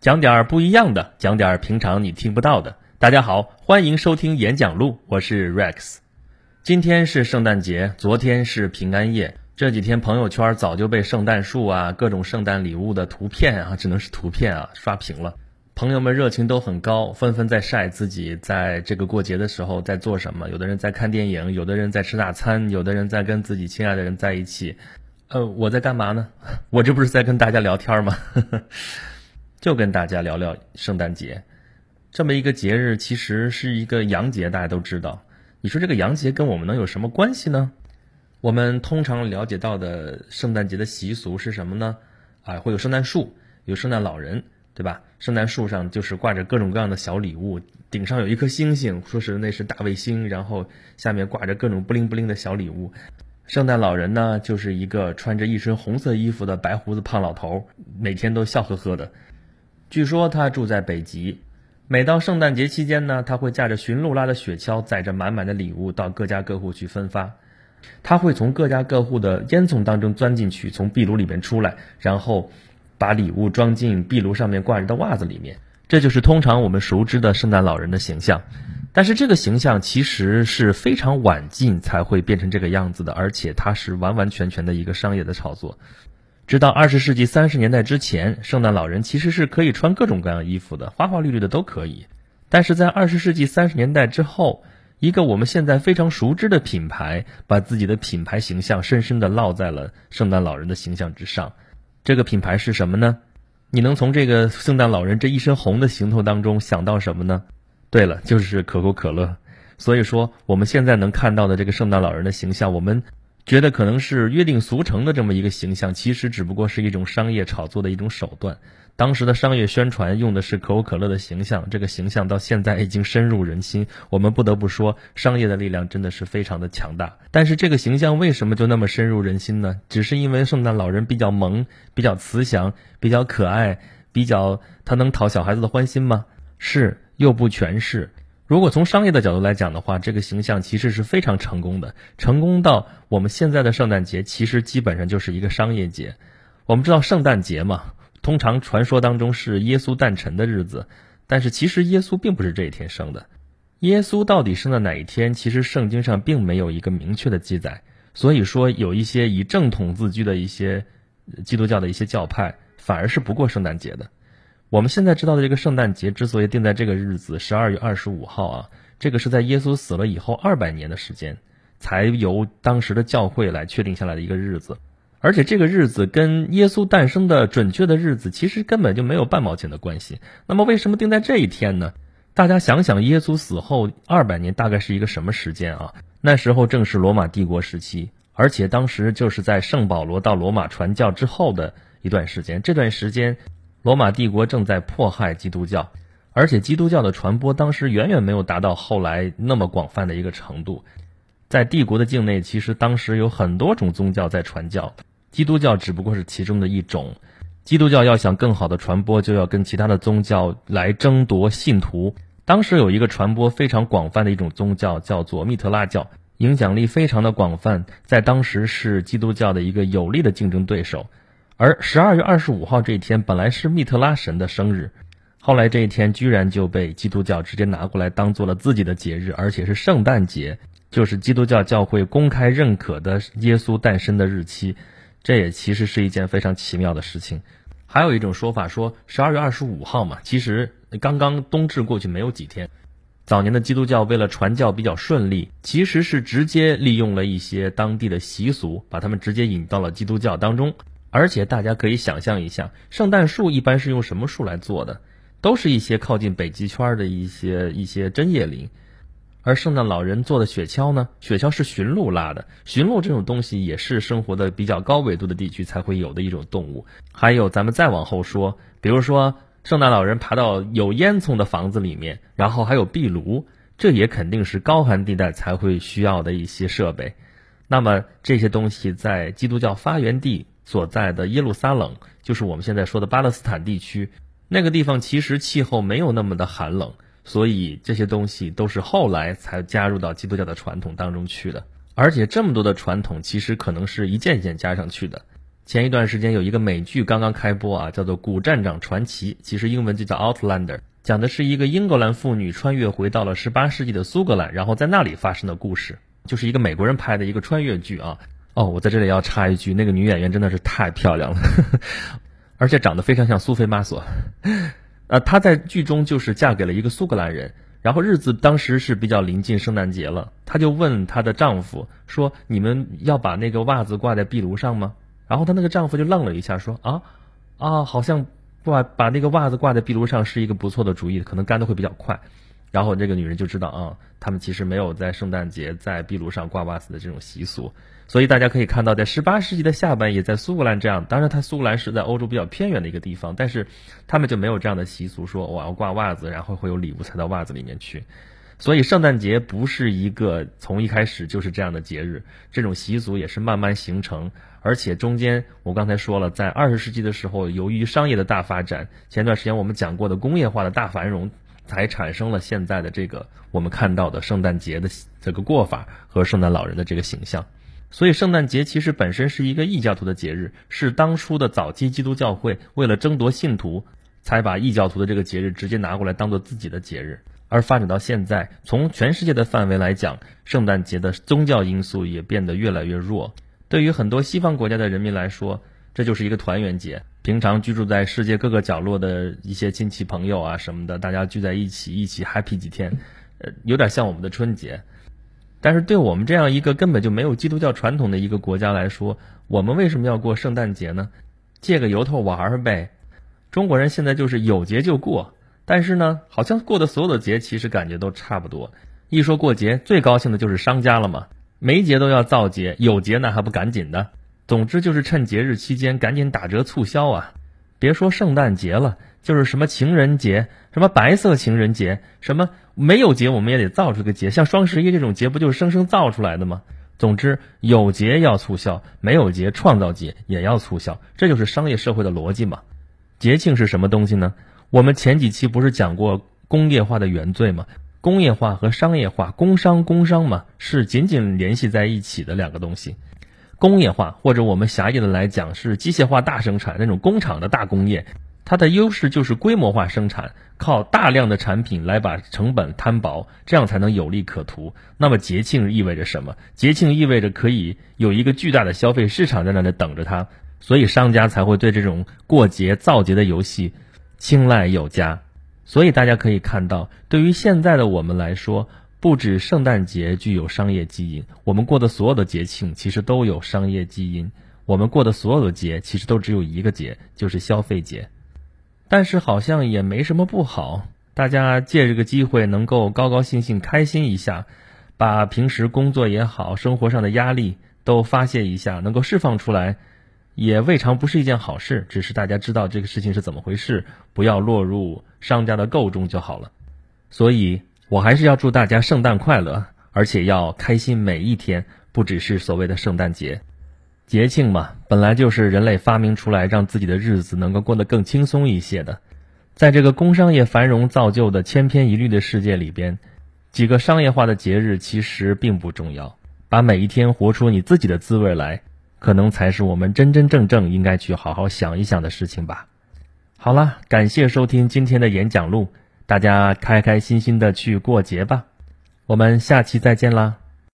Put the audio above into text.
讲点儿不一样的，讲点儿平常你听不到的。大家好，欢迎收听演讲录，我是 Rex。今天是圣诞节，昨天是平安夜。这几天朋友圈早就被圣诞树啊、各种圣诞礼物的图片啊，只能是图片啊刷屏了。朋友们热情都很高，纷纷在晒自己在这个过节的时候在做什么。有的人在看电影，有的人在吃大餐，有的人在跟自己亲爱的人在一起。呃，我在干嘛呢？我这不是在跟大家聊天吗？就跟大家聊聊圣诞节，这么一个节日，其实是一个洋节，大家都知道。你说这个洋节跟我们能有什么关系呢？我们通常了解到的圣诞节的习俗是什么呢？啊，会有圣诞树，有圣诞老人，对吧？圣诞树上就是挂着各种各样的小礼物，顶上有一颗星星，说是那是大卫星，然后下面挂着各种不灵不灵的小礼物。圣诞老人呢，就是一个穿着一身红色衣服的白胡子胖老头，每天都笑呵呵的。据说他住在北极，每到圣诞节期间呢，他会驾着驯鹿拉的雪橇，载着满满的礼物到各家各户去分发。他会从各家各户的烟囱当中钻进去，从壁炉里面出来，然后把礼物装进壁炉上面挂着的袜子里面。这就是通常我们熟知的圣诞老人的形象。但是这个形象其实是非常晚近才会变成这个样子的，而且它是完完全全的一个商业的炒作。直到二十世纪三十年代之前，圣诞老人其实是可以穿各种各样衣服的，花花绿绿的都可以。但是在二十世纪三十年代之后，一个我们现在非常熟知的品牌，把自己的品牌形象深深的烙在了圣诞老人的形象之上。这个品牌是什么呢？你能从这个圣诞老人这一身红的行头当中想到什么呢？对了，就是可口可乐。所以说，我们现在能看到的这个圣诞老人的形象，我们。觉得可能是约定俗成的这么一个形象，其实只不过是一种商业炒作的一种手段。当时的商业宣传用的是可口可乐的形象，这个形象到现在已经深入人心。我们不得不说，商业的力量真的是非常的强大。但是这个形象为什么就那么深入人心呢？只是因为圣诞老人比较萌、比较慈祥、比较可爱、比较他能讨小孩子的欢心吗？是，又不全是。如果从商业的角度来讲的话，这个形象其实是非常成功的，成功到我们现在的圣诞节其实基本上就是一个商业节。我们知道圣诞节嘛，通常传说当中是耶稣诞辰的日子，但是其实耶稣并不是这一天生的。耶稣到底生在哪一天？其实圣经上并没有一个明确的记载。所以说，有一些以正统自居的一些基督教的一些教派，反而是不过圣诞节的。我们现在知道的这个圣诞节之所以定在这个日子，十二月二十五号啊，这个是在耶稣死了以后二百年的时间，才由当时的教会来确定下来的一个日子，而且这个日子跟耶稣诞生的准确的日子其实根本就没有半毛钱的关系。那么为什么定在这一天呢？大家想想，耶稣死后二百年大概是一个什么时间啊？那时候正是罗马帝国时期，而且当时就是在圣保罗到罗马传教之后的一段时间，这段时间。罗马帝国正在迫害基督教，而且基督教的传播当时远远没有达到后来那么广泛的一个程度。在帝国的境内，其实当时有很多种宗教在传教，基督教只不过是其中的一种。基督教要想更好的传播，就要跟其他的宗教来争夺信徒。当时有一个传播非常广泛的一种宗教，叫做密特拉教，影响力非常的广泛，在当时是基督教的一个有力的竞争对手。而十二月二十五号这一天本来是密特拉神的生日，后来这一天居然就被基督教直接拿过来当做了自己的节日，而且是圣诞节，就是基督教教会公开认可的耶稣诞生的日期。这也其实是一件非常奇妙的事情。还有一种说法说，十二月二十五号嘛，其实刚刚冬至过去没有几天，早年的基督教为了传教比较顺利，其实是直接利用了一些当地的习俗，把他们直接引到了基督教当中。而且大家可以想象一下，圣诞树一般是用什么树来做的？都是一些靠近北极圈的一些一些针叶林。而圣诞老人做的雪橇呢？雪橇是驯鹿拉的，驯鹿这种东西也是生活的比较高纬度的地区才会有的一种动物。还有，咱们再往后说，比如说圣诞老人爬到有烟囱的房子里面，然后还有壁炉，这也肯定是高寒地带才会需要的一些设备。那么这些东西在基督教发源地。所在的耶路撒冷，就是我们现在说的巴勒斯坦地区，那个地方其实气候没有那么的寒冷，所以这些东西都是后来才加入到基督教的传统当中去的。而且这么多的传统，其实可能是一件一件加上去的。前一段时间有一个美剧刚刚开播啊，叫做《古站长传奇》，其实英文就叫 Outlander，讲的是一个英格兰妇女穿越回到了18世纪的苏格兰，然后在那里发生的故事，就是一个美国人拍的一个穿越剧啊。哦，我在这里要插一句，那个女演员真的是太漂亮了，而且长得非常像苏菲玛索。呃，她在剧中就是嫁给了一个苏格兰人。然后日子当时是比较临近圣诞节了，她就问她的丈夫说：“你们要把那个袜子挂在壁炉上吗？”然后她那个丈夫就愣了一下，说：“啊，啊，好像挂把那个袜子挂在壁炉上是一个不错的主意，可能干的会比较快。”然后这个女人就知道啊，他们其实没有在圣诞节在壁炉上挂袜子的这种习俗。所以大家可以看到，在十八世纪的下半叶，在苏格兰这样，当然它苏格兰是在欧洲比较偏远的一个地方，但是他们就没有这样的习俗，说我要挂袜子，然后会有礼物塞到袜子里面去。所以圣诞节不是一个从一开始就是这样的节日，这种习俗也是慢慢形成，而且中间我刚才说了，在二十世纪的时候，由于商业的大发展，前段时间我们讲过的工业化的大繁荣。才产生了现在的这个我们看到的圣诞节的这个过法和圣诞老人的这个形象，所以圣诞节其实本身是一个异教徒的节日，是当初的早期基督教会为了争夺信徒，才把异教徒的这个节日直接拿过来当做自己的节日。而发展到现在，从全世界的范围来讲，圣诞节的宗教因素也变得越来越弱。对于很多西方国家的人民来说，这就是一个团圆节。平常居住在世界各个角落的一些亲戚朋友啊什么的，大家聚在一起，一起 happy 几天，呃，有点像我们的春节。但是对我们这样一个根本就没有基督教传统的一个国家来说，我们为什么要过圣诞节呢？借个由头玩儿呗。中国人现在就是有节就过，但是呢，好像过的所有的节其实感觉都差不多。一说过节，最高兴的就是商家了嘛，没节都要造节，有节那还不赶紧的。总之就是趁节日期间赶紧打折促销啊！别说圣诞节了，就是什么情人节、什么白色情人节、什么没有节我们也得造出个节，像双十一这种节不就是生生造出来的吗？总之有节要促销，没有节创造节也要促销，这就是商业社会的逻辑嘛。节庆是什么东西呢？我们前几期不是讲过工业化的原罪吗？工业化和商业化，工商工商嘛，是紧紧联系在一起的两个东西。工业化，或者我们狭义的来讲是机械化大生产那种工厂的大工业，它的优势就是规模化生产，靠大量的产品来把成本摊薄，这样才能有利可图。那么节庆意味着什么？节庆意味着可以有一个巨大的消费市场在那里等着它，所以商家才会对这种过节造节的游戏青睐有加。所以大家可以看到，对于现在的我们来说。不止圣诞节具有商业基因，我们过的所有的节庆其实都有商业基因。我们过的所有的节其实都只有一个节，就是消费节。但是好像也没什么不好，大家借这个机会能够高高兴兴开心一下，把平时工作也好，生活上的压力都发泄一下，能够释放出来，也未尝不是一件好事。只是大家知道这个事情是怎么回事，不要落入商家的构中就好了。所以。我还是要祝大家圣诞快乐，而且要开心每一天，不只是所谓的圣诞节。节庆嘛，本来就是人类发明出来，让自己的日子能够过得更轻松一些的。在这个工商业繁荣造就的千篇一律的世界里边，几个商业化的节日其实并不重要。把每一天活出你自己的滋味来，可能才是我们真真正正应该去好好想一想的事情吧。好了，感谢收听今天的演讲录。大家开开心心的去过节吧，我们下期再见啦。